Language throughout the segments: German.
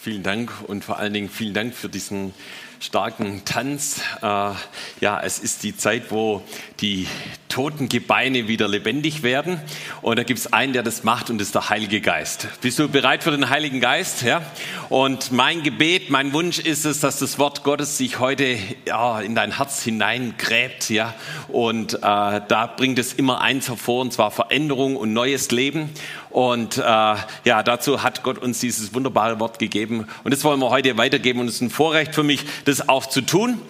vielen Dank und vor allen Dingen vielen Dank für diesen starken Tanz. Äh, ja, es ist die Zeit, wo die toten Gebeine wieder lebendig werden. Und da gibt es einen, der das macht und das ist der Heilige Geist. Bist du bereit für den Heiligen Geist? Ja. Und mein Gebet, mein Wunsch ist es, dass das Wort Gottes sich heute ja, in dein Herz hineingräbt. Ja. Und äh, da bringt es immer eins hervor, und zwar Veränderung und neues Leben. Und äh, ja, dazu hat Gott uns dieses wunderbare Wort gegeben. Und das wollen wir heute weitergeben. Und es ist ein Vorrecht für mich, das auch zu tun.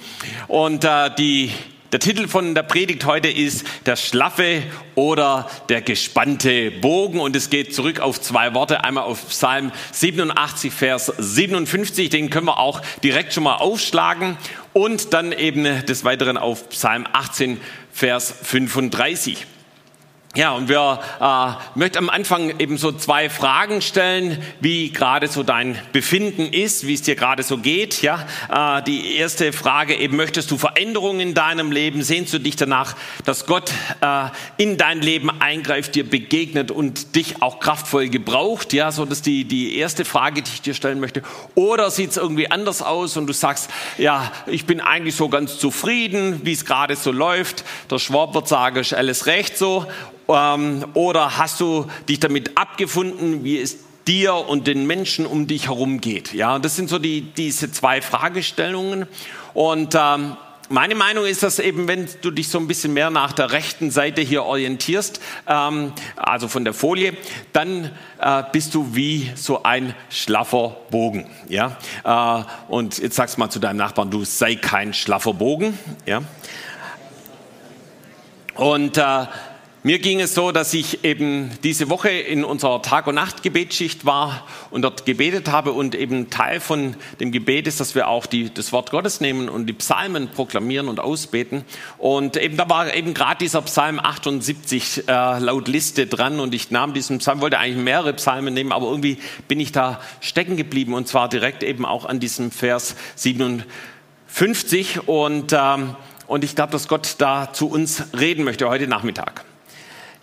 Und äh, die der Titel von der Predigt heute ist der schlaffe oder der gespannte Bogen und es geht zurück auf zwei Worte. Einmal auf Psalm 87, Vers 57, den können wir auch direkt schon mal aufschlagen und dann eben des Weiteren auf Psalm 18, Vers 35. Ja, und wir äh, möchten am Anfang eben so zwei Fragen stellen, wie gerade so dein Befinden ist, wie es dir gerade so geht. Ja, äh, die erste Frage eben: Möchtest du Veränderungen in deinem Leben? Sehnst du dich danach, dass Gott äh, in dein Leben eingreift, dir begegnet und dich auch kraftvoll gebraucht? Ja, so das ist die die erste Frage, die ich dir stellen möchte. Oder sieht es irgendwie anders aus und du sagst, ja, ich bin eigentlich so ganz zufrieden, wie es gerade so läuft. Der Schwab wird sagen, ist alles recht so ähm, oder hast du dich damit abgefunden, wie es dir und den Menschen um dich herum geht? Ja, das sind so die, diese zwei Fragestellungen. Und ähm, meine Meinung ist, dass eben, wenn du dich so ein bisschen mehr nach der rechten Seite hier orientierst, ähm, also von der Folie, dann äh, bist du wie so ein schlaffer Bogen. Ja? Äh, und jetzt sagst mal zu deinem Nachbarn, du sei kein schlaffer Bogen. Ja? Und äh, mir ging es so, dass ich eben diese Woche in unserer Tag- und Nacht-Gebetsschicht war und dort gebetet habe und eben Teil von dem Gebet ist, dass wir auch die, das Wort Gottes nehmen und die Psalmen proklamieren und ausbeten. Und eben da war eben gerade dieser Psalm 78 äh, laut Liste dran und ich nahm diesen Psalm, wollte eigentlich mehrere Psalmen nehmen, aber irgendwie bin ich da stecken geblieben und zwar direkt eben auch an diesem Vers 57 und, ähm, und ich glaube, dass Gott da zu uns reden möchte heute Nachmittag.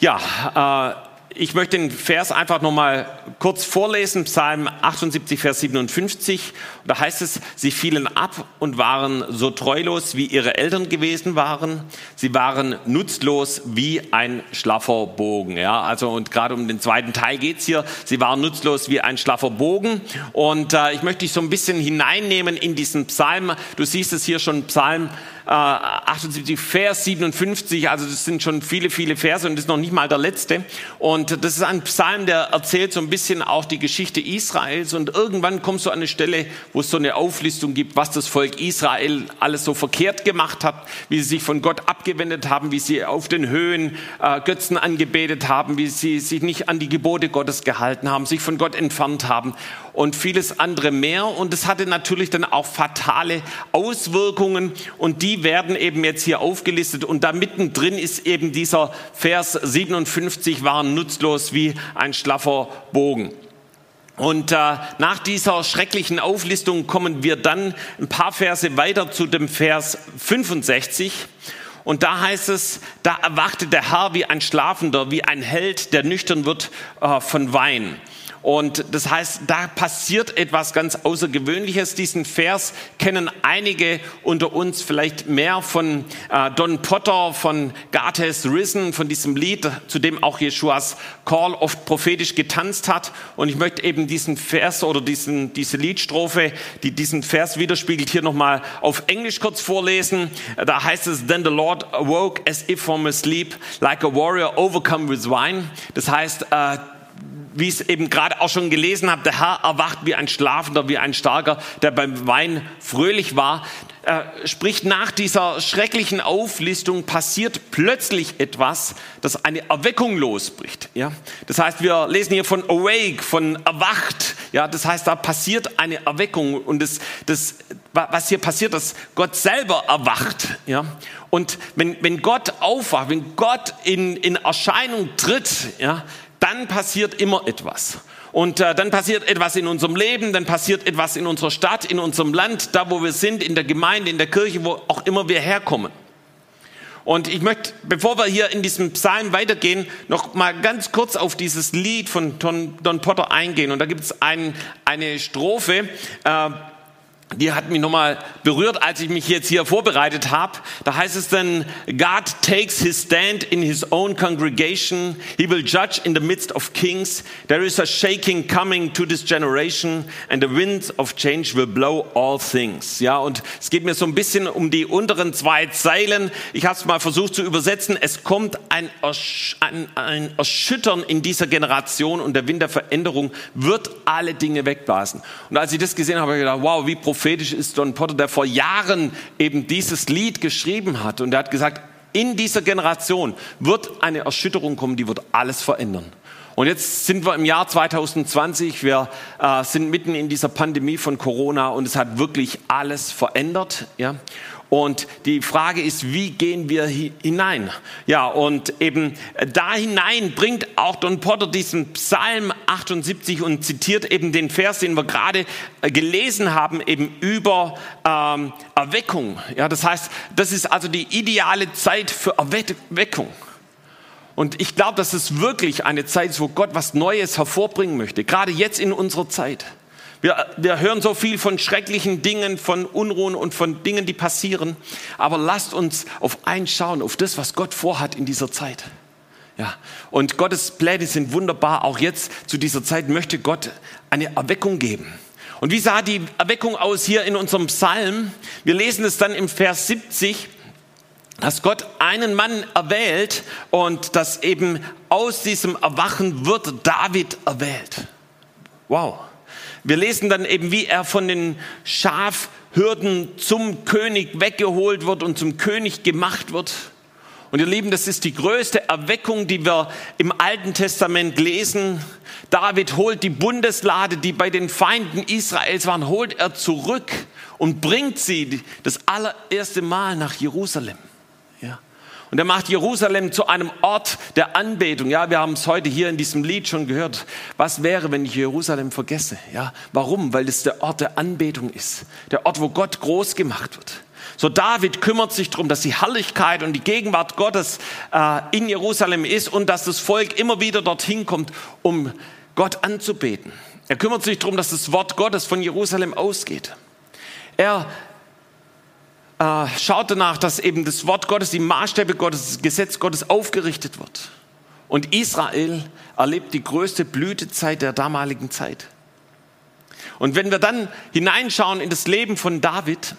Ja, äh, ich möchte den Vers einfach nochmal kurz vorlesen, Psalm 78, Vers 57. Da heißt es, sie fielen ab und waren so treulos, wie ihre Eltern gewesen waren. Sie waren nutzlos wie ein schlaffer Bogen. Ja, also und gerade um den zweiten Teil geht's hier. Sie waren nutzlos wie ein schlaffer Bogen. Und äh, ich möchte dich so ein bisschen hineinnehmen in diesen Psalm. Du siehst es hier schon, Psalm 78, äh, Vers 57, also das sind schon viele, viele Verse und das ist noch nicht mal der letzte. Und das ist ein Psalm, der erzählt so ein bisschen auch die Geschichte Israels und irgendwann kommst du an eine Stelle, wo es so eine Auflistung gibt, was das Volk Israel alles so verkehrt gemacht hat, wie sie sich von Gott abgewendet haben, wie sie auf den Höhen äh, Götzen angebetet haben, wie sie sich nicht an die Gebote Gottes gehalten haben, sich von Gott entfernt haben und vieles andere mehr. Und es hatte natürlich dann auch fatale Auswirkungen und die werden eben jetzt hier aufgelistet. Und da mittendrin ist eben dieser Vers 57, waren nutzlos wie ein schlaffer Bogen. Und äh, nach dieser schrecklichen Auflistung kommen wir dann ein paar Verse weiter zu dem Vers 65. Und da heißt es, da erwachte der Herr wie ein Schlafender, wie ein Held, der nüchtern wird äh, von Wein. Und das heißt, da passiert etwas ganz Außergewöhnliches. Diesen Vers kennen einige unter uns vielleicht mehr von äh, Don Potter, von God has risen, von diesem Lied, zu dem auch Jeschuas Call oft prophetisch getanzt hat. Und ich möchte eben diesen Vers oder diesen, diese Liedstrophe, die diesen Vers widerspiegelt, hier nochmal auf Englisch kurz vorlesen. Da heißt es, Then the Lord awoke as if from a sleep, like a warrior overcome with wine. Das heißt, äh, wie ich es eben gerade auch schon gelesen habe, der Herr erwacht wie ein Schlafender, wie ein Starker, der beim Wein fröhlich war. Äh, sprich, nach dieser schrecklichen Auflistung passiert plötzlich etwas, das eine Erweckung losbricht. Ja? Das heißt, wir lesen hier von awake, von erwacht. Ja? Das heißt, da passiert eine Erweckung und das, das, was hier passiert, dass Gott selber erwacht. Ja? Und wenn, wenn Gott aufwacht, wenn Gott in, in Erscheinung tritt, ja, dann passiert immer etwas. Und äh, dann passiert etwas in unserem Leben, dann passiert etwas in unserer Stadt, in unserem Land, da wo wir sind, in der Gemeinde, in der Kirche, wo auch immer wir herkommen. Und ich möchte, bevor wir hier in diesem Psalm weitergehen, noch mal ganz kurz auf dieses Lied von Don, Don Potter eingehen. Und da gibt es ein, eine Strophe, äh, die hat mich nochmal berührt, als ich mich jetzt hier vorbereitet habe. Da heißt es dann, God takes his stand in his own congregation. He will judge in the midst of kings. There is a shaking coming to this generation and the winds of change will blow all things. Ja, und es geht mir so ein bisschen um die unteren zwei Zeilen. Ich habe es mal versucht zu übersetzen. Es kommt ein, Ersch ein, ein Erschüttern in dieser Generation und der Wind der Veränderung wird alle Dinge wegblasen. Und als ich das gesehen habe, habe ich gedacht, wow, wie prophetisch prophetisch ist Don Potter, der vor Jahren eben dieses Lied geschrieben hat. Und er hat gesagt, in dieser Generation wird eine Erschütterung kommen, die wird alles verändern. Und jetzt sind wir im Jahr 2020, wir äh, sind mitten in dieser Pandemie von Corona und es hat wirklich alles verändert. Ja? Und die Frage ist, wie gehen wir hinein? Ja, und eben da hinein bringt auch Don Potter diesen Psalm 78 und zitiert eben den Vers, den wir gerade äh, gelesen haben, eben über ähm, Erweckung. Ja, das heißt, das ist also die ideale Zeit für Erweckung. Und ich glaube, dass es wirklich eine Zeit ist, wo Gott was Neues hervorbringen möchte, gerade jetzt in unserer Zeit. Wir, wir hören so viel von schrecklichen Dingen, von Unruhen und von Dingen, die passieren. Aber lasst uns auf eins schauen, auf das, was Gott vorhat in dieser Zeit. Ja, und Gottes Pläne sind wunderbar. Auch jetzt zu dieser Zeit möchte Gott eine Erweckung geben. Und wie sah die Erweckung aus hier in unserem Psalm? Wir lesen es dann im Vers 70 dass Gott einen Mann erwählt und dass eben aus diesem Erwachen wird David erwählt. Wow. Wir lesen dann eben, wie er von den Schafhürden zum König weggeholt wird und zum König gemacht wird. Und ihr Lieben, das ist die größte Erweckung, die wir im Alten Testament lesen. David holt die Bundeslade, die bei den Feinden Israels waren, holt er zurück und bringt sie das allererste Mal nach Jerusalem. Und er macht Jerusalem zu einem Ort der Anbetung. Ja, wir haben es heute hier in diesem Lied schon gehört. Was wäre, wenn ich Jerusalem vergesse? Ja, warum? Weil es der Ort der Anbetung ist. Der Ort, wo Gott groß gemacht wird. So David kümmert sich darum, dass die Herrlichkeit und die Gegenwart Gottes äh, in Jerusalem ist und dass das Volk immer wieder dorthin kommt, um Gott anzubeten. Er kümmert sich darum, dass das Wort Gottes von Jerusalem ausgeht. Er äh, schaut danach, dass eben das Wort Gottes, die Maßstäbe Gottes, das Gesetz Gottes aufgerichtet wird. Und Israel erlebt die größte Blütezeit der damaligen Zeit. Und wenn wir dann hineinschauen in das Leben von David,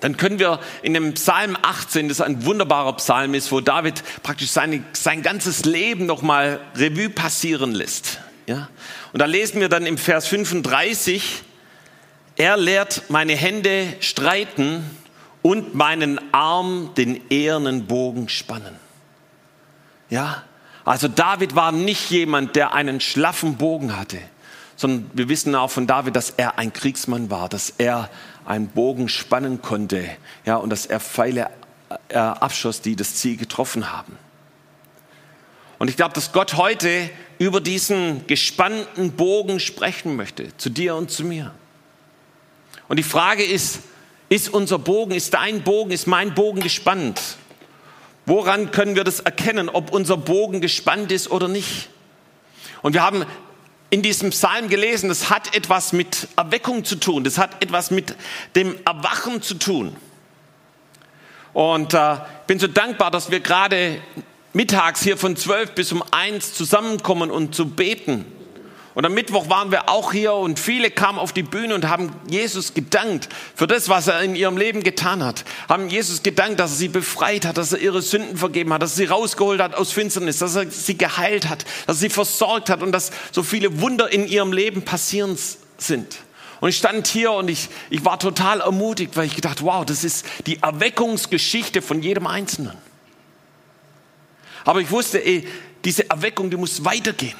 dann können wir in dem Psalm 18, das ein wunderbarer Psalm ist, wo David praktisch seine, sein ganzes Leben nochmal Revue passieren lässt. Ja? Und da lesen wir dann im Vers 35, er lehrt meine Hände streiten und meinen Arm den ehernen Bogen spannen. Ja, also David war nicht jemand, der einen schlaffen Bogen hatte, sondern wir wissen auch von David, dass er ein Kriegsmann war, dass er einen Bogen spannen konnte, ja, und dass er Pfeile äh, abschoss, die das Ziel getroffen haben. Und ich glaube, dass Gott heute über diesen gespannten Bogen sprechen möchte, zu dir und zu mir. Und die Frage ist, ist unser Bogen, ist dein Bogen, ist mein Bogen gespannt? Woran können wir das erkennen, ob unser Bogen gespannt ist oder nicht? Und wir haben in diesem Psalm gelesen, das hat etwas mit Erweckung zu tun, das hat etwas mit dem Erwachen zu tun. Und äh, bin so dankbar, dass wir gerade mittags hier von zwölf bis um eins zusammenkommen und zu beten. Und am Mittwoch waren wir auch hier und viele kamen auf die Bühne und haben Jesus gedankt für das, was er in ihrem Leben getan hat. Haben Jesus gedankt, dass er sie befreit hat, dass er ihre Sünden vergeben hat, dass er sie rausgeholt hat aus Finsternis, dass er sie geheilt hat, dass er sie versorgt hat und dass so viele Wunder in ihrem Leben passieren sind. Und ich stand hier und ich, ich war total ermutigt, weil ich gedacht, wow, das ist die Erweckungsgeschichte von jedem Einzelnen. Aber ich wusste, ey, diese Erweckung, die muss weitergehen.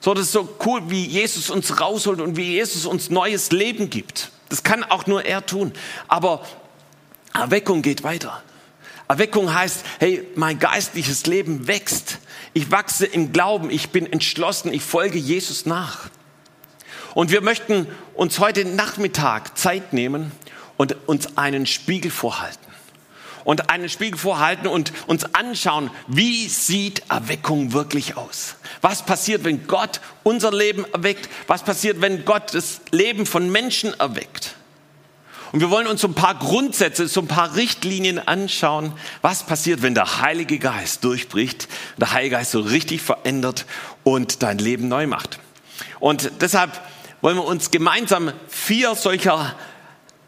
So, das ist so cool, wie Jesus uns rausholt und wie Jesus uns neues Leben gibt. Das kann auch nur er tun. Aber Erweckung geht weiter. Erweckung heißt, hey, mein geistliches Leben wächst. Ich wachse im Glauben. Ich bin entschlossen. Ich folge Jesus nach. Und wir möchten uns heute Nachmittag Zeit nehmen und uns einen Spiegel vorhalten. Und einen Spiegel vorhalten und uns anschauen, wie sieht Erweckung wirklich aus? Was passiert, wenn Gott unser Leben erweckt? Was passiert, wenn Gott das Leben von Menschen erweckt? Und wir wollen uns so ein paar Grundsätze, so ein paar Richtlinien anschauen, was passiert, wenn der Heilige Geist durchbricht, der Heilige Geist so richtig verändert und dein Leben neu macht. Und deshalb wollen wir uns gemeinsam vier solcher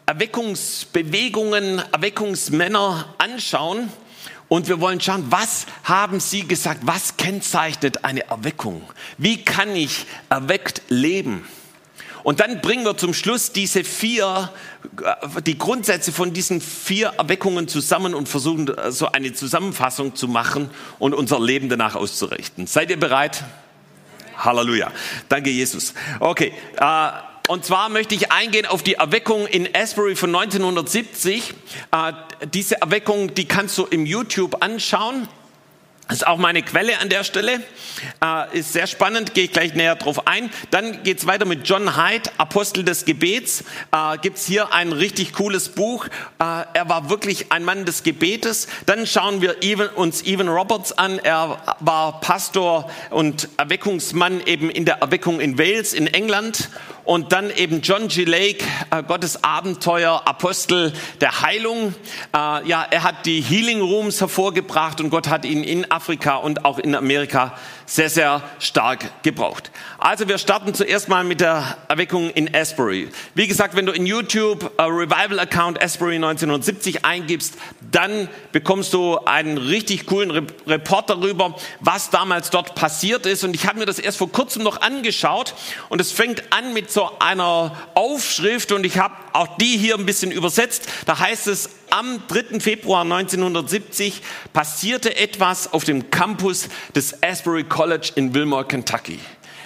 Erweckungsbewegungen, Erweckungsmänner anschauen. Und wir wollen schauen, was haben sie gesagt, was kennzeichnet eine Erweckung? Wie kann ich erweckt leben? Und dann bringen wir zum Schluss diese vier, äh, die Grundsätze von diesen vier Erweckungen zusammen und versuchen so eine Zusammenfassung zu machen und unser Leben danach auszurichten. Seid ihr bereit? Halleluja. Danke, Jesus. Okay. Äh, und zwar möchte ich eingehen auf die Erweckung in Asbury von 1970. Äh, diese Erweckung, die kannst du im YouTube anschauen. Ist auch meine Quelle an der Stelle. Äh, ist sehr spannend, gehe ich gleich näher drauf ein. Dann geht's weiter mit John Hyde, Apostel des Gebets. Äh, gibt's hier ein richtig cooles Buch. Äh, er war wirklich ein Mann des Gebetes. Dann schauen wir Evan, uns Evan Roberts an. Er war Pastor und Erweckungsmann eben in der Erweckung in Wales in England und dann eben John G. Lake, äh, Gottes Abenteuer, Apostel der Heilung. Äh, ja, er hat die Healing Rooms hervorgebracht und Gott hat ihn in Afrika und auch in Amerika sehr, sehr stark gebraucht. Also wir starten zuerst mal mit der Erweckung in Asbury. Wie gesagt, wenn du in YouTube äh, Revival Account Asbury 1970 eingibst, dann bekommst du einen richtig coolen Re Report darüber, was damals dort passiert ist. Und ich habe mir das erst vor kurzem noch angeschaut und es fängt an mit so einer Aufschrift und ich habe auch die hier ein bisschen übersetzt. Da heißt es, am 3. Februar 1970 passierte etwas auf dem Campus des Asbury College in Wilmore, Kentucky.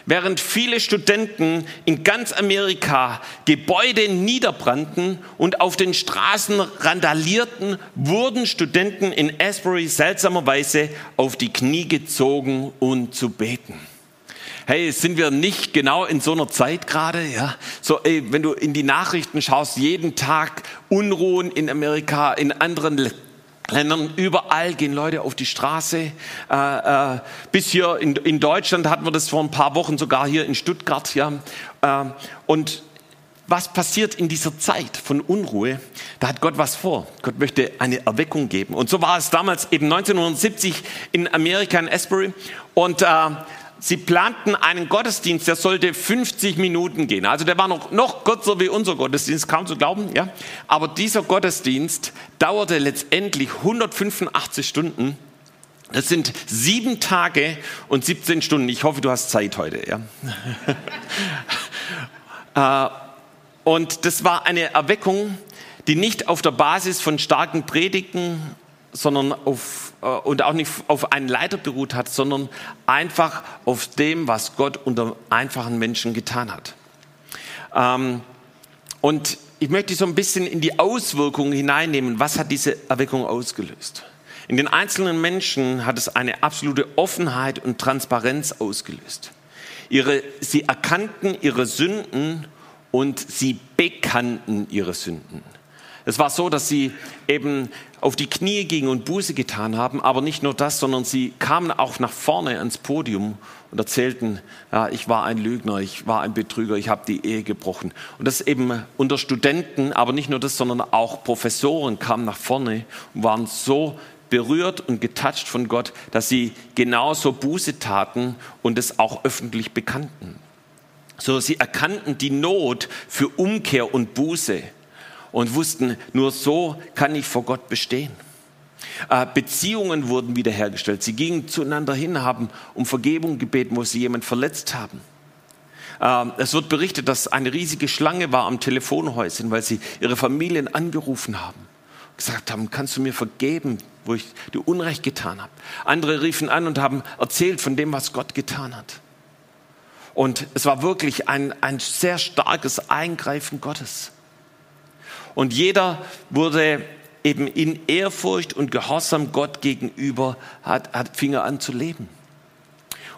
Während viele Studenten in ganz Amerika Gebäude niederbrannten und auf den Straßen randalierten, wurden Studenten in Asbury seltsamerweise auf die Knie gezogen und zu beten hey, sind wir nicht genau in so einer Zeit gerade? Ja, so, ey, wenn du in die Nachrichten schaust, jeden Tag Unruhen in Amerika, in anderen Ländern, überall gehen Leute auf die Straße. Äh, äh, bis hier in, in, Deutschland hatten wir das vor ein paar Wochen sogar hier in Stuttgart. Ja. Äh, und was passiert in dieser Zeit von Unruhe? Da hat Gott was vor. Gott möchte eine Erweckung geben. Und so war es damals eben 1970 in Amerika in Asbury. Und äh, sie planten einen Gottesdienst, der sollte 50 Minuten gehen. Also der war noch, noch kürzer wie unser Gottesdienst, kaum zu glauben. Ja? Aber dieser Gottesdienst dauerte letztendlich 185 Stunden. Das sind sieben Tage und 17 Stunden. Ich hoffe, du hast Zeit heute. Ja? Äh, und das war eine Erweckung, die nicht auf der Basis von starken Predigten sondern auf, äh, und auch nicht auf einen Leiter beruht hat, sondern einfach auf dem, was Gott unter einfachen Menschen getan hat. Ähm, und ich möchte so ein bisschen in die Auswirkungen hineinnehmen. Was hat diese Erweckung ausgelöst? In den einzelnen Menschen hat es eine absolute Offenheit und Transparenz ausgelöst. Ihre, sie erkannten ihre Sünden und sie bekannten ihre Sünden. Es war so, dass sie eben auf die Knie gingen und Buße getan haben, aber nicht nur das, sondern sie kamen auch nach vorne ans Podium und erzählten, ja, ich war ein Lügner, ich war ein Betrüger, ich habe die Ehe gebrochen. Und das eben unter Studenten, aber nicht nur das, sondern auch Professoren kamen nach vorne und waren so berührt und getatscht von Gott, dass sie genauso Buße taten und es auch öffentlich bekannten. So, sie erkannten die Not für Umkehr und Buße und wussten, nur so kann ich vor Gott bestehen. Äh, Beziehungen wurden wiederhergestellt. Sie gingen zueinander hin, haben um Vergebung gebeten, wo sie jemand verletzt haben. Ähm, es wird berichtet, dass eine riesige Schlange war am Telefonhäuschen, weil sie ihre Familien angerufen haben. Gesagt haben, kannst du mir vergeben, wo ich dir Unrecht getan habe. Andere riefen an und haben erzählt von dem, was Gott getan hat. Und es war wirklich ein, ein sehr starkes Eingreifen Gottes. Und jeder wurde eben in Ehrfurcht und Gehorsam Gott gegenüber, hat, hat, fing er an zu leben.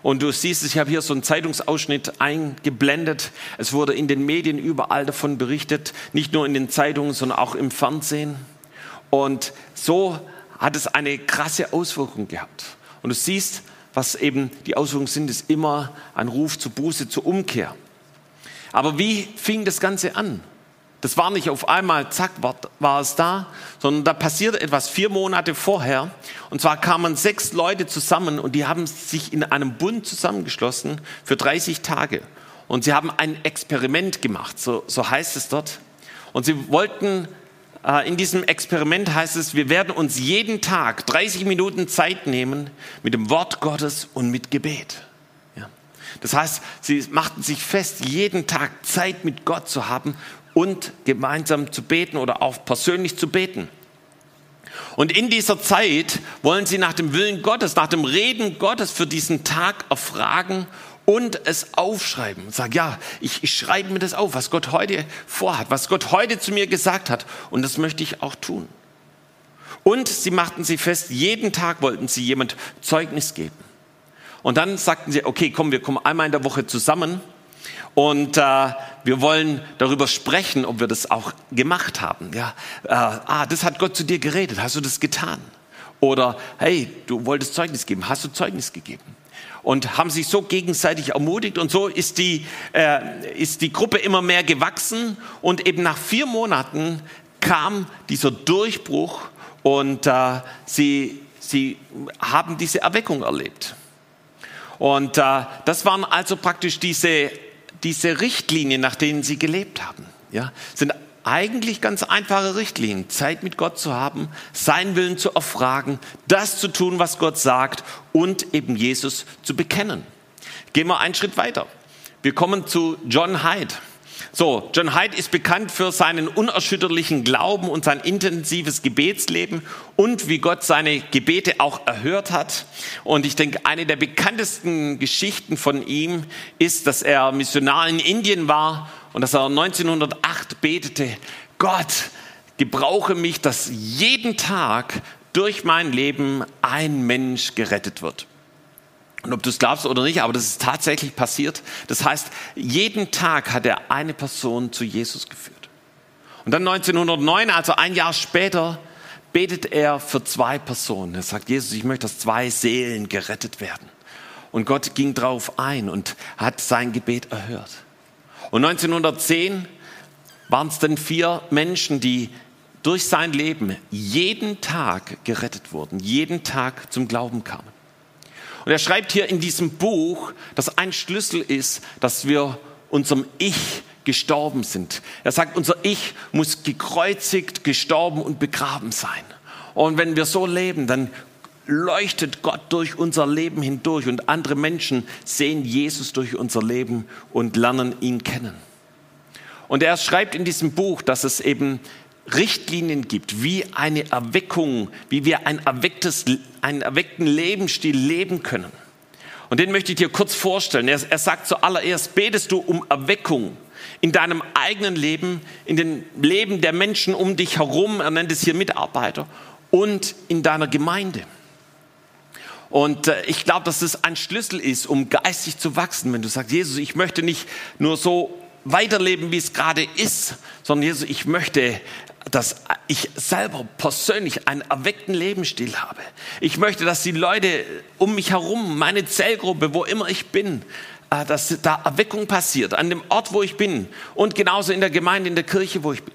Und du siehst ich habe hier so einen Zeitungsausschnitt eingeblendet. Es wurde in den Medien überall davon berichtet, nicht nur in den Zeitungen, sondern auch im Fernsehen. Und so hat es eine krasse Auswirkung gehabt. Und du siehst, was eben die Auswirkungen sind, ist immer ein Ruf zur Buße, zur Umkehr. Aber wie fing das Ganze an? Das war nicht auf einmal, zack, war, war, es da, sondern da passierte etwas vier Monate vorher. Und zwar kamen sechs Leute zusammen und die haben sich in einem Bund zusammengeschlossen für 30 Tage. Und sie haben ein Experiment gemacht, so, so heißt es dort. Und sie wollten, äh, in diesem Experiment heißt es, wir werden uns jeden Tag 30 Minuten Zeit nehmen mit dem Wort Gottes und mit Gebet. Das heißt, sie machten sich fest, jeden Tag Zeit mit Gott zu haben und gemeinsam zu beten oder auch persönlich zu beten. Und in dieser Zeit wollen sie nach dem Willen Gottes, nach dem Reden Gottes für diesen Tag erfragen und es aufschreiben. Und sagen, ja, ich, ich schreibe mir das auf, was Gott heute vorhat, was Gott heute zu mir gesagt hat. Und das möchte ich auch tun. Und sie machten sie fest, jeden Tag wollten sie jemand Zeugnis geben. Und dann sagten sie, okay, komm, wir kommen einmal in der Woche zusammen und äh, wir wollen darüber sprechen, ob wir das auch gemacht haben. Ja, äh, ah, das hat Gott zu dir geredet. Hast du das getan? Oder hey, du wolltest Zeugnis geben. Hast du Zeugnis gegeben? Und haben sich so gegenseitig ermutigt und so ist die, äh, ist die Gruppe immer mehr gewachsen und eben nach vier Monaten kam dieser Durchbruch und äh, sie, sie haben diese Erweckung erlebt. Und äh, das waren also praktisch diese diese Richtlinien, nach denen sie gelebt haben, ja, sind eigentlich ganz einfache Richtlinien. Zeit mit Gott zu haben, seinen Willen zu erfragen, das zu tun, was Gott sagt und eben Jesus zu bekennen. Gehen wir einen Schritt weiter. Wir kommen zu John Hyde. So, John Hyde ist bekannt für seinen unerschütterlichen Glauben und sein intensives Gebetsleben und wie Gott seine Gebete auch erhört hat. Und ich denke, eine der bekanntesten Geschichten von ihm ist, dass er Missionar in Indien war und dass er 1908 betete, Gott, gebrauche mich, dass jeden Tag durch mein Leben ein Mensch gerettet wird. Und ob du es glaubst oder nicht, aber das ist tatsächlich passiert. Das heißt, jeden Tag hat er eine Person zu Jesus geführt. Und dann 1909, also ein Jahr später, betet er für zwei Personen. Er sagt, Jesus, ich möchte, dass zwei Seelen gerettet werden. Und Gott ging darauf ein und hat sein Gebet erhört. Und 1910 waren es dann vier Menschen, die durch sein Leben jeden Tag gerettet wurden, jeden Tag zum Glauben kamen. Und er schreibt hier in diesem Buch, dass ein Schlüssel ist, dass wir unserem Ich gestorben sind. Er sagt, unser Ich muss gekreuzigt, gestorben und begraben sein. Und wenn wir so leben, dann leuchtet Gott durch unser Leben hindurch und andere Menschen sehen Jesus durch unser Leben und lernen ihn kennen. Und er schreibt in diesem Buch, dass es eben Richtlinien gibt, wie eine Erweckung, wie wir ein erwecktes, einen erweckten Lebensstil leben können. Und den möchte ich dir kurz vorstellen. Er, er sagt zuallererst, betest du um Erweckung in deinem eigenen Leben, in dem Leben der Menschen um dich herum, er nennt es hier Mitarbeiter, und in deiner Gemeinde. Und äh, ich glaube, dass das ein Schlüssel ist, um geistig zu wachsen. Wenn du sagst, Jesus, ich möchte nicht nur so weiterleben, wie es gerade ist, sondern Jesus, ich möchte dass ich selber persönlich einen erweckten Lebensstil habe. Ich möchte, dass die Leute um mich herum, meine Zellgruppe, wo immer ich bin, äh, dass da Erweckung passiert, an dem Ort, wo ich bin und genauso in der Gemeinde, in der Kirche, wo ich bin.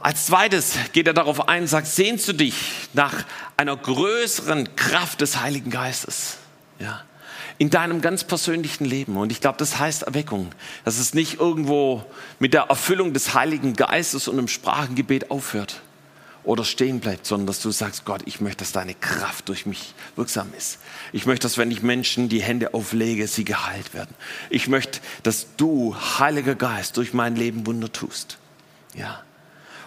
Als zweites geht er darauf ein, sagt, sehnst du dich nach einer größeren Kraft des Heiligen Geistes? Ja in deinem ganz persönlichen Leben. Und ich glaube, das heißt Erweckung. Dass es nicht irgendwo mit der Erfüllung des Heiligen Geistes und im Sprachengebet aufhört oder stehen bleibt, sondern dass du sagst, Gott, ich möchte, dass deine Kraft durch mich wirksam ist. Ich möchte, dass wenn ich Menschen die Hände auflege, sie geheilt werden. Ich möchte, dass du, Heiliger Geist, durch mein Leben Wunder tust. Ja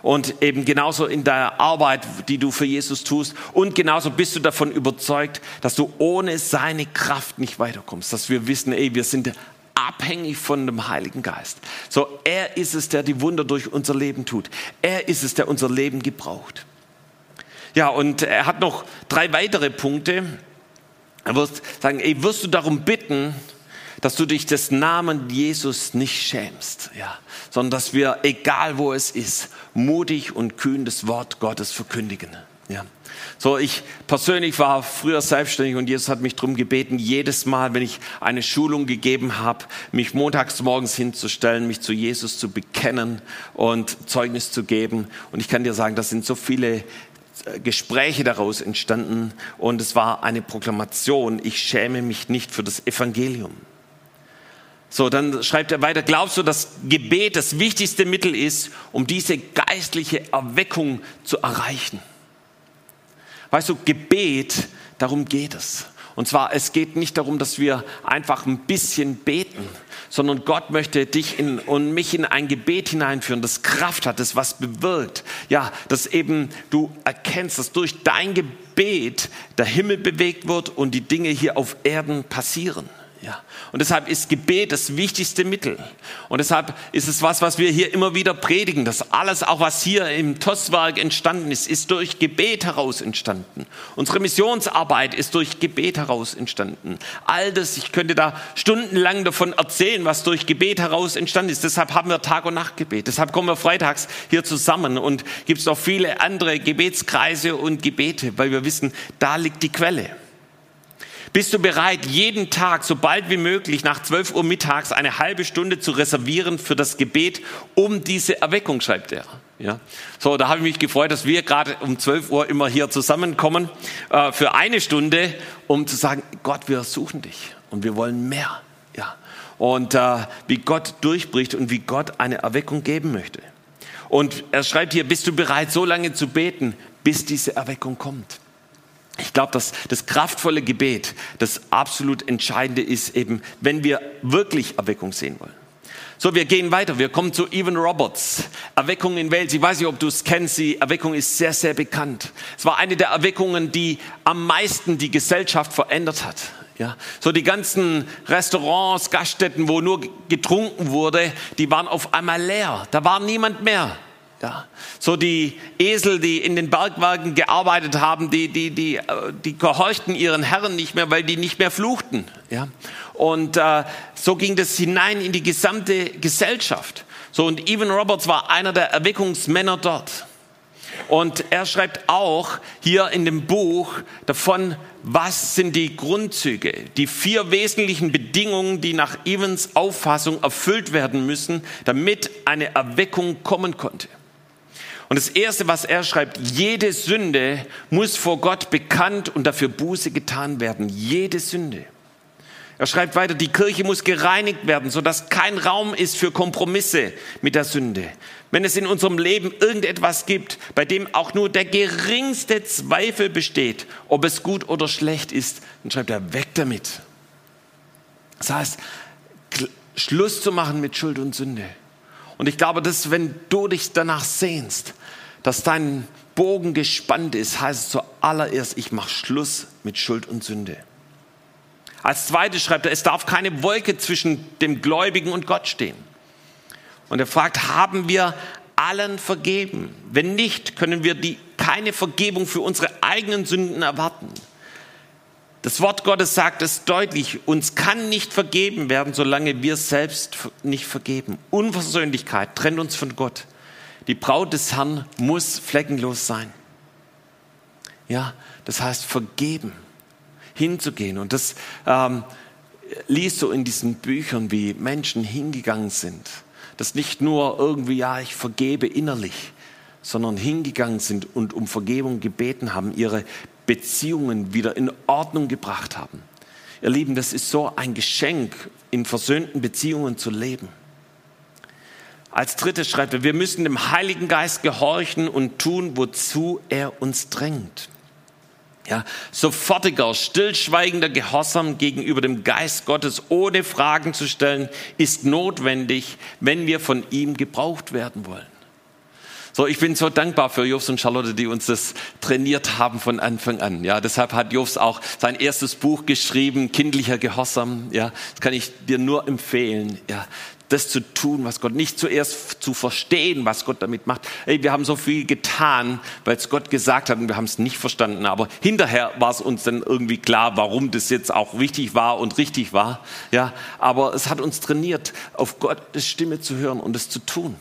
und eben genauso in der Arbeit, die du für Jesus tust. Und genauso bist du davon überzeugt, dass du ohne seine Kraft nicht weiterkommst. Dass wir wissen, ey, wir sind abhängig von dem Heiligen Geist. So, er ist es, der die Wunder durch unser Leben tut. Er ist es, der unser Leben gebraucht. Ja, und er hat noch drei weitere Punkte. Er wird sagen, ey, wirst du darum bitten, dass du dich des Namen Jesus nicht schämst, ja, sondern dass wir, egal wo es ist, mutig und kühn das Wort Gottes verkündigen. Ja. So, ich persönlich war früher selbstständig und Jesus hat mich darum gebeten, jedes Mal, wenn ich eine Schulung gegeben habe, mich montags morgens hinzustellen, mich zu Jesus zu bekennen und Zeugnis zu geben. Und ich kann dir sagen, das sind so viele äh, Gespräche daraus entstanden und es war eine Proklamation, ich schäme mich nicht für das Evangelium. So, dann schreibt er weiter, glaubst du, dass Gebet das wichtigste Mittel ist, um diese geistliche Erweckung zu erreichen? Weißt du, Gebet, darum geht es. Und zwar, es geht nicht darum, dass wir einfach ein bisschen beten, sondern Gott möchte dich in, und mich in ein Gebet hineinführen, das Kraft hat, das was bewirkt. Ja, dass eben du erkennst, dass durch dein Gebet der Himmel bewegt wird und die Dinge hier auf Erden passieren. Ja. Und deshalb ist Gebet das wichtigste Mittel. Und deshalb ist es was, was wir hier immer wieder predigen. dass alles, auch was hier im TOS-Werk entstanden ist, ist durch Gebet heraus entstanden. Unsere Missionsarbeit ist durch Gebet heraus entstanden. All das, ich könnte da stundenlang davon erzählen, was durch Gebet heraus entstanden ist. Deshalb haben wir Tag- und Nachtgebet. Deshalb kommen wir freitags hier zusammen und gibt es noch viele andere Gebetskreise und Gebete, weil wir wissen, da liegt die Quelle. Bist du bereit, jeden Tag, so bald wie möglich, nach 12 Uhr mittags eine halbe Stunde zu reservieren für das Gebet um diese Erweckung, schreibt er. Ja, so, da habe ich mich gefreut, dass wir gerade um 12 Uhr immer hier zusammenkommen äh, für eine Stunde, um zu sagen, Gott, wir suchen dich und wir wollen mehr. Ja, und äh, wie Gott durchbricht und wie Gott eine Erweckung geben möchte. Und er schreibt hier, bist du bereit, so lange zu beten, bis diese Erweckung kommt? Ich glaube, dass das kraftvolle Gebet das absolut Entscheidende ist, eben, wenn wir wirklich Erweckung sehen wollen. So, wir gehen weiter. Wir kommen zu Evan Roberts. Erweckung in Wales. Ich weiß nicht, ob du es kennst. Die Erweckung ist sehr, sehr bekannt. Es war eine der Erweckungen, die am meisten die Gesellschaft verändert hat. Ja, so die ganzen Restaurants, Gaststätten, wo nur getrunken wurde, die waren auf einmal leer. Da war niemand mehr. Ja, so die Esel, die in den Bergwerken gearbeitet haben, die, die, die, die gehorchten ihren Herren nicht mehr, weil die nicht mehr fluchten. Ja, und äh, so ging das hinein in die gesamte Gesellschaft. So und Evan Roberts war einer der Erweckungsmänner dort. Und er schreibt auch hier in dem Buch davon, was sind die Grundzüge, die vier wesentlichen Bedingungen, die nach Evans Auffassung erfüllt werden müssen, damit eine Erweckung kommen konnte. Und das Erste, was er schreibt, jede Sünde muss vor Gott bekannt und dafür Buße getan werden. Jede Sünde. Er schreibt weiter, die Kirche muss gereinigt werden, sodass kein Raum ist für Kompromisse mit der Sünde. Wenn es in unserem Leben irgendetwas gibt, bei dem auch nur der geringste Zweifel besteht, ob es gut oder schlecht ist, dann schreibt er, weg damit. Das heißt, Schluss zu machen mit Schuld und Sünde. Und ich glaube, dass wenn du dich danach sehnst, dass dein Bogen gespannt ist, heißt es zuallererst, ich mache Schluss mit Schuld und Sünde. Als zweites schreibt er, es darf keine Wolke zwischen dem Gläubigen und Gott stehen. Und er fragt, haben wir allen vergeben? Wenn nicht, können wir die, keine Vergebung für unsere eigenen Sünden erwarten. Das Wort Gottes sagt es deutlich, uns kann nicht vergeben werden, solange wir selbst nicht vergeben. Unversöhnlichkeit trennt uns von Gott. Die Braut des Herrn muss fleckenlos sein. Ja, das heißt vergeben, hinzugehen. Und das ähm, liest du in diesen Büchern, wie Menschen hingegangen sind. Das nicht nur irgendwie, ja, ich vergebe innerlich, sondern hingegangen sind und um Vergebung gebeten haben, ihre Beziehungen wieder in Ordnung gebracht haben. Ihr Lieben, das ist so ein Geschenk, in versöhnten Beziehungen zu leben. Als drittes schreibt er, wir müssen dem Heiligen Geist gehorchen und tun, wozu er uns drängt. Ja, sofortiger, stillschweigender Gehorsam gegenüber dem Geist Gottes, ohne Fragen zu stellen, ist notwendig, wenn wir von ihm gebraucht werden wollen. So, ich bin so dankbar für Jobs und Charlotte, die uns das trainiert haben von Anfang an. Ja, deshalb hat Jobs auch sein erstes Buch geschrieben, Kindlicher Gehorsam. Ja, das kann ich dir nur empfehlen. Ja, das zu tun, was Gott, nicht zuerst zu verstehen, was Gott damit macht. Hey, wir haben so viel getan, weil es Gott gesagt hat und wir haben es nicht verstanden. Aber hinterher war es uns dann irgendwie klar, warum das jetzt auch wichtig war und richtig war. Ja, aber es hat uns trainiert, auf Gottes Stimme zu hören und es zu tun.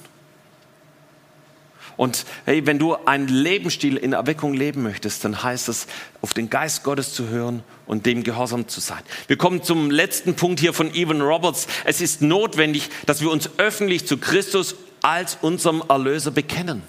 Und hey, wenn du einen Lebensstil in Erweckung leben möchtest, dann heißt es, auf den Geist Gottes zu hören und dem gehorsam zu sein. Wir kommen zum letzten Punkt hier von Evan Roberts. Es ist notwendig, dass wir uns öffentlich zu Christus als unserem Erlöser bekennen.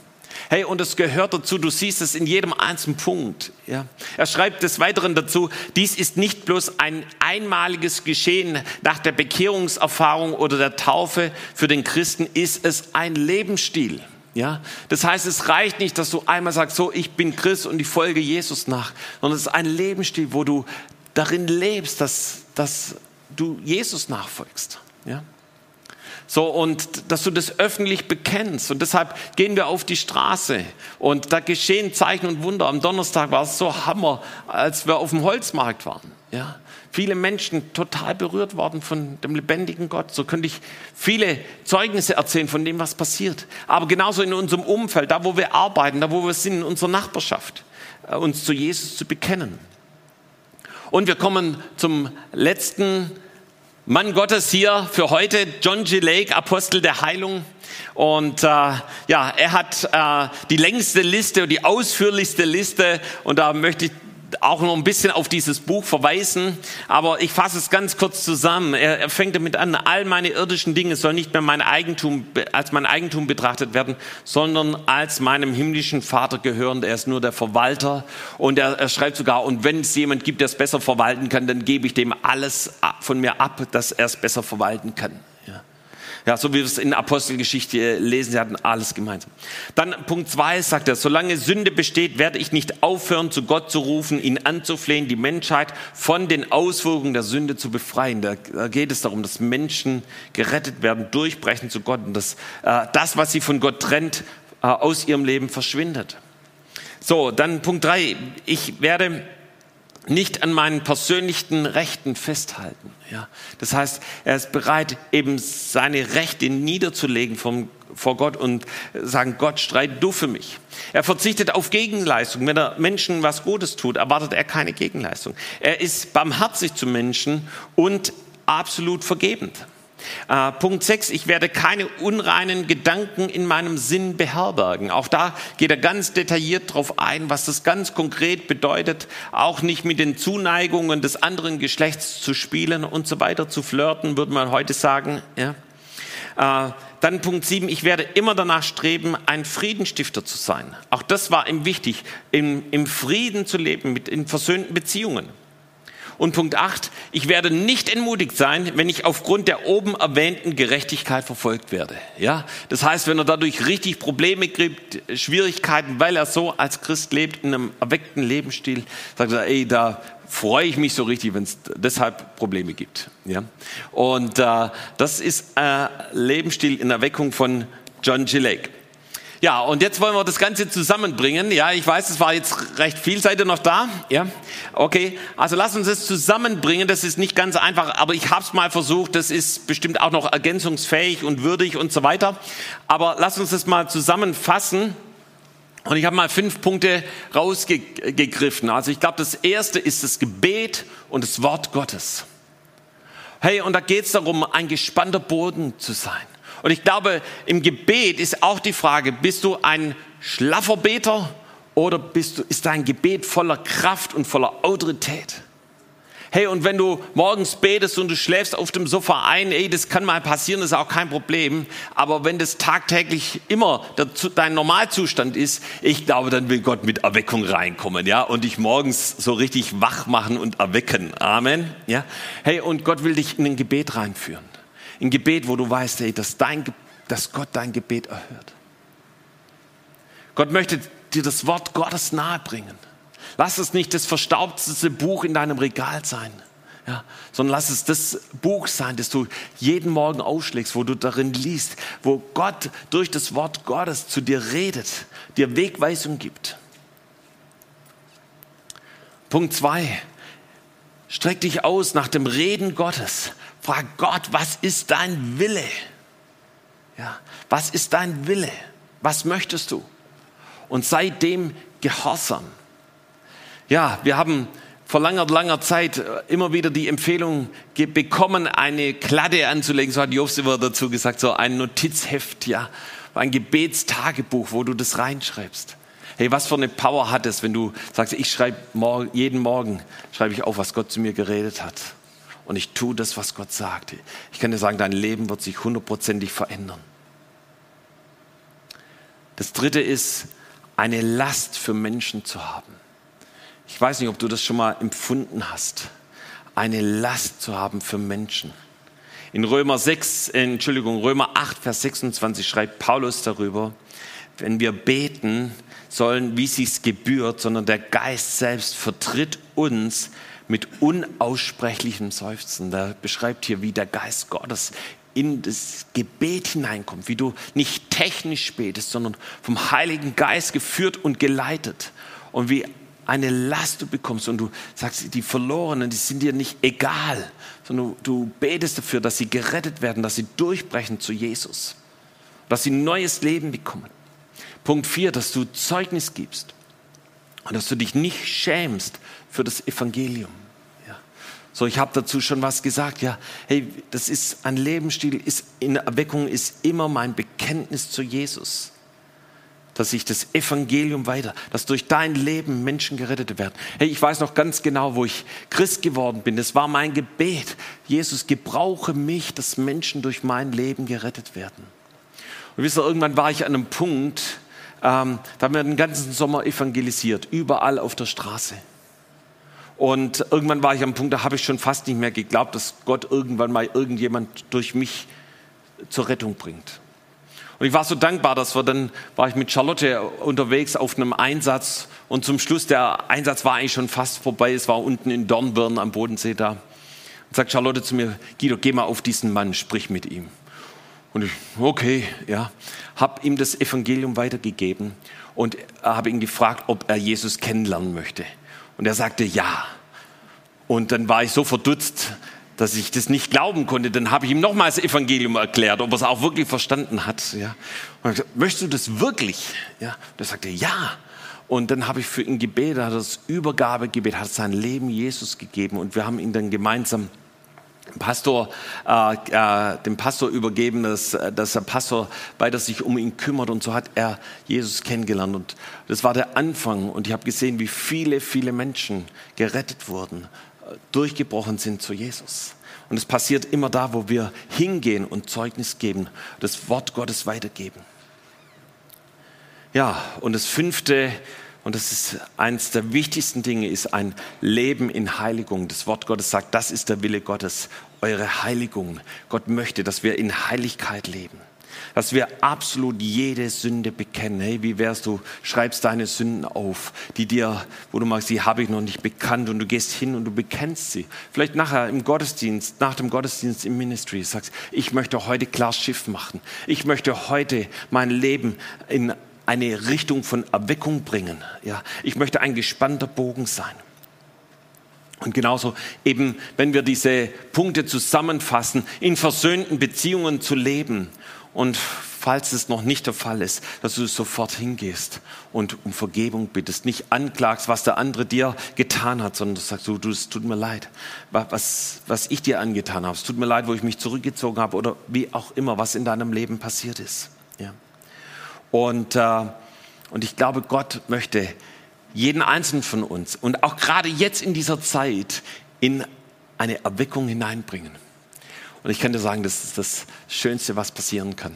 Hey, und es gehört dazu, du siehst es in jedem einzelnen Punkt. Ja. Er schreibt des Weiteren dazu, dies ist nicht bloß ein einmaliges Geschehen nach der Bekehrungserfahrung oder der Taufe. Für den Christen ist es ein Lebensstil. Ja, das heißt, es reicht nicht, dass du einmal sagst, so, ich bin Christ und ich folge Jesus nach, sondern es ist ein Lebensstil, wo du darin lebst, dass, dass du Jesus nachfolgst. Ja. So, und dass du das öffentlich bekennst. Und deshalb gehen wir auf die Straße. Und da geschehen Zeichen und Wunder. Am Donnerstag war es so Hammer, als wir auf dem Holzmarkt waren. Ja viele Menschen total berührt worden von dem lebendigen Gott. So könnte ich viele Zeugnisse erzählen von dem, was passiert. Aber genauso in unserem Umfeld, da wo wir arbeiten, da wo wir sind, in unserer Nachbarschaft, äh, uns zu Jesus zu bekennen. Und wir kommen zum letzten Mann Gottes hier für heute, John G. Lake, Apostel der Heilung. Und äh, ja, er hat äh, die längste Liste und die ausführlichste Liste. Und da möchte ich auch noch ein bisschen auf dieses Buch verweisen, aber ich fasse es ganz kurz zusammen. Er, er fängt damit an, all meine irdischen Dinge sollen nicht mehr mein Eigentum, als mein Eigentum betrachtet werden, sondern als meinem himmlischen Vater gehören. Er ist nur der Verwalter und er, er schreibt sogar, und wenn es jemand gibt, der es besser verwalten kann, dann gebe ich dem alles von mir ab, dass er es besser verwalten kann. Ja, so wie wir es in Apostelgeschichte lesen, sie hatten alles gemeinsam. Dann Punkt zwei sagt er, solange Sünde besteht, werde ich nicht aufhören, zu Gott zu rufen, ihn anzuflehen, die Menschheit von den Auswirkungen der Sünde zu befreien. Da, da geht es darum, dass Menschen gerettet werden, durchbrechen zu Gott und dass äh, das, was sie von Gott trennt, äh, aus ihrem Leben verschwindet. So, dann Punkt drei. Ich werde nicht an meinen persönlichen Rechten festhalten. Ja, das heißt, er ist bereit, eben seine Rechte niederzulegen vom, vor Gott und sagen, Gott, streit du für mich. Er verzichtet auf Gegenleistung. Wenn er Menschen was Gutes tut, erwartet er keine Gegenleistung. Er ist barmherzig zu Menschen und absolut vergebend. Äh, Punkt 6, ich werde keine unreinen Gedanken in meinem Sinn beherbergen. Auch da geht er ganz detailliert darauf ein, was das ganz konkret bedeutet, auch nicht mit den Zuneigungen des anderen Geschlechts zu spielen und so weiter, zu flirten, würde man heute sagen. Ja. Äh, dann Punkt 7, ich werde immer danach streben, ein Friedenstifter zu sein. Auch das war ihm wichtig, im, im Frieden zu leben, mit in versöhnten Beziehungen. Und Punkt 8, ich werde nicht entmutigt sein, wenn ich aufgrund der oben erwähnten Gerechtigkeit verfolgt werde. Ja, das heißt, wenn er dadurch richtig Probleme kriegt, Schwierigkeiten, weil er so als Christ lebt, in einem erweckten Lebensstil, sagt er, ey, da freue ich mich so richtig, wenn es deshalb Probleme gibt. Ja, und äh, das ist äh, Lebensstil in Erweckung von John G. Ja, und jetzt wollen wir das Ganze zusammenbringen. Ja, ich weiß, es war jetzt recht viel. Seid ihr noch da? Ja, okay. Also lasst uns das zusammenbringen. Das ist nicht ganz einfach, aber ich habe es mal versucht. Das ist bestimmt auch noch ergänzungsfähig und würdig und so weiter. Aber lasst uns das mal zusammenfassen. Und ich habe mal fünf Punkte rausgegriffen. Also ich glaube, das erste ist das Gebet und das Wort Gottes. Hey, und da geht es darum, ein gespannter Boden zu sein. Und ich glaube, im Gebet ist auch die Frage, bist du ein schlaffer Beter oder bist du, ist dein Gebet voller Kraft und voller Autorität? Hey, und wenn du morgens betest und du schläfst auf dem Sofa ein, ey, das kann mal passieren, das ist auch kein Problem. Aber wenn das tagtäglich immer dein Normalzustand ist, ich glaube, dann will Gott mit Erweckung reinkommen, ja, und dich morgens so richtig wach machen und erwecken. Amen, ja. Hey, und Gott will dich in ein Gebet reinführen ein Gebet, wo du weißt, hey, dass, dein, dass Gott dein Gebet erhört. Gott möchte dir das Wort Gottes nahebringen. Lass es nicht das verstaubteste Buch in deinem Regal sein. Ja, sondern lass es das Buch sein, das du jeden Morgen aufschlägst, wo du darin liest, wo Gott durch das Wort Gottes zu dir redet, dir Wegweisung gibt. Punkt zwei: Streck dich aus nach dem Reden Gottes. Frag Gott, was ist dein Wille? Ja, was ist dein Wille? Was möchtest du? Und sei dem gehorsam. Ja, wir haben vor langer, langer Zeit immer wieder die Empfehlung bekommen, eine Kladde anzulegen. So hat Jobs dazu gesagt, so ein Notizheft, ja, ein Gebetstagebuch, wo du das reinschreibst. Hey, was für eine Power hat es, wenn du sagst, ich schreibe jeden Morgen, schreibe ich auf, was Gott zu mir geredet hat. Und ich tue das, was Gott sagt. Ich kann dir sagen, dein Leben wird sich hundertprozentig verändern. Das dritte ist, eine Last für Menschen zu haben. Ich weiß nicht, ob du das schon mal empfunden hast. Eine Last zu haben für Menschen. In Römer 6, Entschuldigung, Römer 8, Vers 26 schreibt Paulus darüber, wenn wir beten, sollen, wie sich's gebührt, sondern der Geist selbst vertritt uns mit unaussprechlichem Seufzen. Da beschreibt hier, wie der Geist Gottes in das Gebet hineinkommt, wie du nicht technisch betest, sondern vom Heiligen Geist geführt und geleitet und wie eine Last du bekommst und du sagst, die Verlorenen, die sind dir nicht egal, sondern du, betest dafür, dass sie gerettet werden, dass sie durchbrechen zu Jesus, dass sie neues Leben bekommen. Punkt 4, dass du Zeugnis gibst und dass du dich nicht schämst für das Evangelium. Ja. So, ich habe dazu schon was gesagt. Ja, hey, das ist ein Lebensstil, ist in Erweckung ist immer mein Bekenntnis zu Jesus. Dass ich das Evangelium weiter, dass durch dein Leben Menschen gerettet werden. Hey, ich weiß noch ganz genau, wo ich Christ geworden bin. Das war mein Gebet. Jesus, gebrauche mich, dass Menschen durch mein Leben gerettet werden. Und wisst ihr, irgendwann war ich an einem Punkt, ähm, da haben wir den ganzen Sommer evangelisiert, überall auf der Straße. Und irgendwann war ich am Punkt, da habe ich schon fast nicht mehr geglaubt, dass Gott irgendwann mal irgendjemand durch mich zur Rettung bringt. Und ich war so dankbar, dass wir dann, war ich mit Charlotte unterwegs auf einem Einsatz und zum Schluss, der Einsatz war eigentlich schon fast vorbei, es war unten in Dornbirn am Bodensee da. Und sagt Charlotte zu mir, Guido, geh mal auf diesen Mann, sprich mit ihm. Und ich, okay, ja, habe ihm das Evangelium weitergegeben und habe ihn gefragt, ob er Jesus kennenlernen möchte. Und er sagte ja. Und dann war ich so verdutzt, dass ich das nicht glauben konnte. Dann habe ich ihm nochmals das Evangelium erklärt, ob er es auch wirklich verstanden hat. Ja. Und gesagt, möchtest du das wirklich? Ja. Und er sagte ja. Und dann habe ich für ihn gebetet, hat das Übergabegebet, hat sein Leben Jesus gegeben und wir haben ihn dann gemeinsam Pastor, äh, äh, dem Pastor übergeben, dass, dass der Pastor weiter sich um ihn kümmert und so hat er Jesus kennengelernt und das war der Anfang und ich habe gesehen, wie viele, viele Menschen gerettet wurden, durchgebrochen sind zu Jesus. Und es passiert immer da, wo wir hingehen und Zeugnis geben, das Wort Gottes weitergeben. Ja, und das fünfte, und das ist eines der wichtigsten Dinge, ist ein Leben in Heiligung. Das Wort Gottes sagt, das ist der Wille Gottes, eure Heiligung. Gott möchte, dass wir in Heiligkeit leben. Dass wir absolut jede Sünde bekennen. Hey, wie wärst du, schreibst deine Sünden auf, die dir, wo du magst, die habe ich noch nicht bekannt und du gehst hin und du bekennst sie. Vielleicht nachher im Gottesdienst, nach dem Gottesdienst im Ministry, sagst, ich möchte heute klar Schiff machen. Ich möchte heute mein Leben in eine Richtung von Erweckung bringen. Ja, ich möchte ein gespannter Bogen sein. Und genauso eben, wenn wir diese Punkte zusammenfassen, in versöhnten Beziehungen zu leben. Und falls es noch nicht der Fall ist, dass du sofort hingehst und um Vergebung bittest, nicht anklagst, was der andere dir getan hat, sondern du sagst, du, du es tut mir leid, was, was ich dir angetan habe. Es tut mir leid, wo ich mich zurückgezogen habe oder wie auch immer, was in deinem Leben passiert ist. Und, äh, und ich glaube, Gott möchte jeden einzelnen von uns und auch gerade jetzt in dieser Zeit in eine Erweckung hineinbringen. Und ich kann dir sagen, das ist das Schönste, was passieren kann.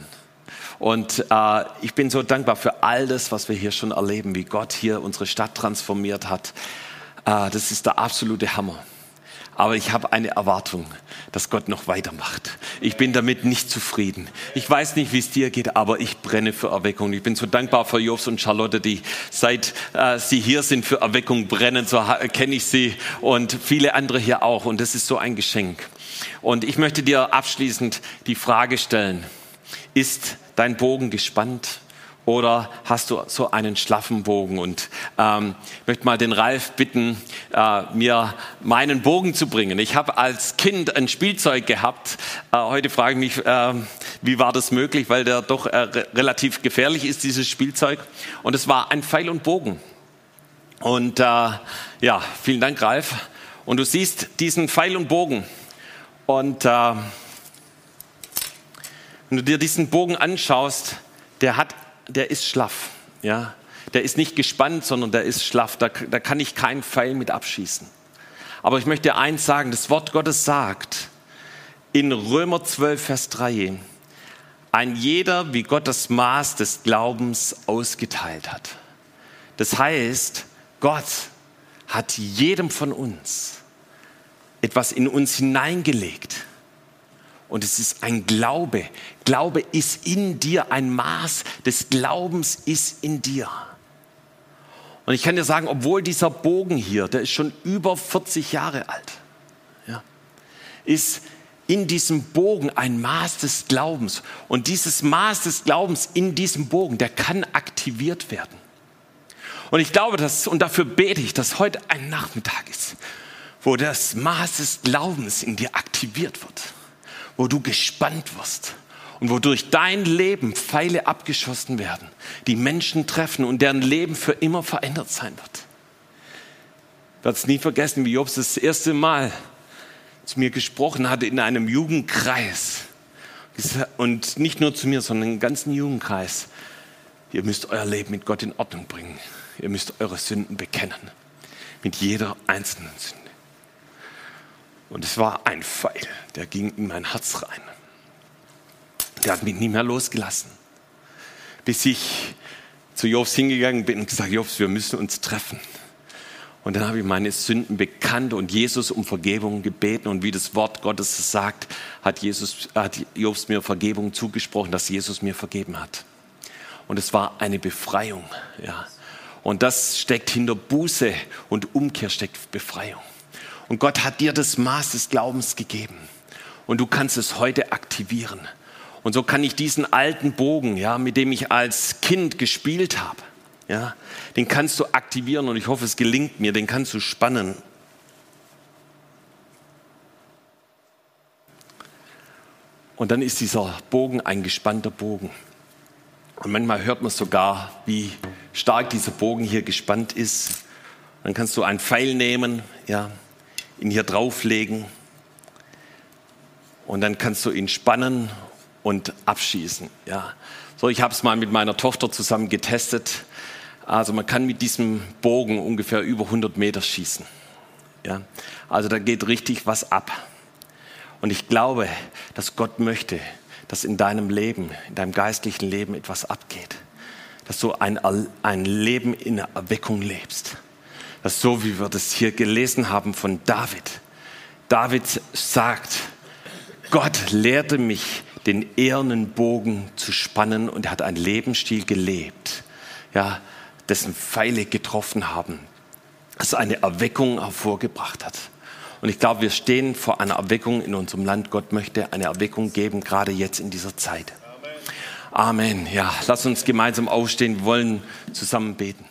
Und äh, ich bin so dankbar für all das, was wir hier schon erleben, wie Gott hier unsere Stadt transformiert hat. Äh, das ist der absolute Hammer. Aber ich habe eine Erwartung, dass Gott noch weitermacht. Ich bin damit nicht zufrieden. Ich weiß nicht, wie es dir geht, aber ich brenne für Erweckung. Ich bin so dankbar für Jobs und Charlotte, die seit äh, sie hier sind für Erweckung brennen, so kenne ich sie und viele andere hier auch. Und das ist so ein Geschenk. Und ich möchte dir abschließend die Frage stellen, ist dein Bogen gespannt? Oder hast du so einen schlaffen Bogen? Und ähm, ich möchte mal den Ralf bitten, äh, mir meinen Bogen zu bringen. Ich habe als Kind ein Spielzeug gehabt. Äh, heute frage ich mich, äh, wie war das möglich, weil der doch äh, re relativ gefährlich ist, dieses Spielzeug. Und es war ein Pfeil und Bogen. Und äh, ja, vielen Dank, Ralf. Und du siehst diesen Pfeil und Bogen. Und äh, wenn du dir diesen Bogen anschaust, der hat, der ist schlaff, ja. Der ist nicht gespannt, sondern der ist schlaff. Da, da kann ich keinen Pfeil mit abschießen. Aber ich möchte eins sagen: Das Wort Gottes sagt in Römer 12, Vers 3, ein jeder, wie Gott das Maß des Glaubens ausgeteilt hat. Das heißt, Gott hat jedem von uns etwas in uns hineingelegt und es ist ein Glaube. Glaube ist in dir, ein Maß des Glaubens ist in dir. Und ich kann dir sagen, obwohl dieser Bogen hier, der ist schon über 40 Jahre alt, ja, ist in diesem Bogen ein Maß des Glaubens. Und dieses Maß des Glaubens in diesem Bogen, der kann aktiviert werden. Und ich glaube, dass, und dafür bete ich, dass heute ein Nachmittag ist, wo das Maß des Glaubens in dir aktiviert wird wo du gespannt wirst und wodurch dein Leben Pfeile abgeschossen werden, die Menschen treffen und deren Leben für immer verändert sein wird. Ich werde es nie vergessen, wie Jobs das erste Mal zu mir gesprochen hatte in einem Jugendkreis. Und nicht nur zu mir, sondern im ganzen Jugendkreis. Ihr müsst euer Leben mit Gott in Ordnung bringen. Ihr müsst eure Sünden bekennen. Mit jeder einzelnen Sünde. Und es war ein Pfeil, der ging in mein Herz rein. Der hat mich nie mehr losgelassen. Bis ich zu Jobs hingegangen bin und gesagt, Jobs, wir müssen uns treffen. Und dann habe ich meine Sünden bekannt und Jesus um Vergebung gebeten. Und wie das Wort Gottes sagt, hat, Jesus, hat Jobs mir Vergebung zugesprochen, dass Jesus mir vergeben hat. Und es war eine Befreiung. Ja. Und das steckt hinter Buße und Umkehr steckt Befreiung. Und Gott hat dir das Maß des Glaubens gegeben. Und du kannst es heute aktivieren. Und so kann ich diesen alten Bogen, ja, mit dem ich als Kind gespielt habe, ja, den kannst du aktivieren und ich hoffe, es gelingt mir, den kannst du spannen. Und dann ist dieser Bogen ein gespannter Bogen. Und manchmal hört man sogar, wie stark dieser Bogen hier gespannt ist. Dann kannst du einen Pfeil nehmen, ja, ihn hier drauflegen und dann kannst du ihn spannen und abschießen. Ja. So, ich habe es mal mit meiner Tochter zusammen getestet. Also man kann mit diesem Bogen ungefähr über 100 Meter schießen. Ja. Also da geht richtig was ab. Und ich glaube, dass Gott möchte, dass in deinem Leben, in deinem geistlichen Leben etwas abgeht. Dass du ein, ein Leben in Erweckung lebst dass so wie wir das hier gelesen haben von David. David sagt, Gott lehrte mich, den ehernen Bogen zu spannen und er hat einen Lebensstil gelebt, ja, dessen Pfeile getroffen haben, das eine Erweckung hervorgebracht hat. Und ich glaube, wir stehen vor einer Erweckung in unserem Land. Gott möchte eine Erweckung geben, gerade jetzt in dieser Zeit. Amen. Amen. Ja, lass uns gemeinsam aufstehen. Wir wollen zusammen beten.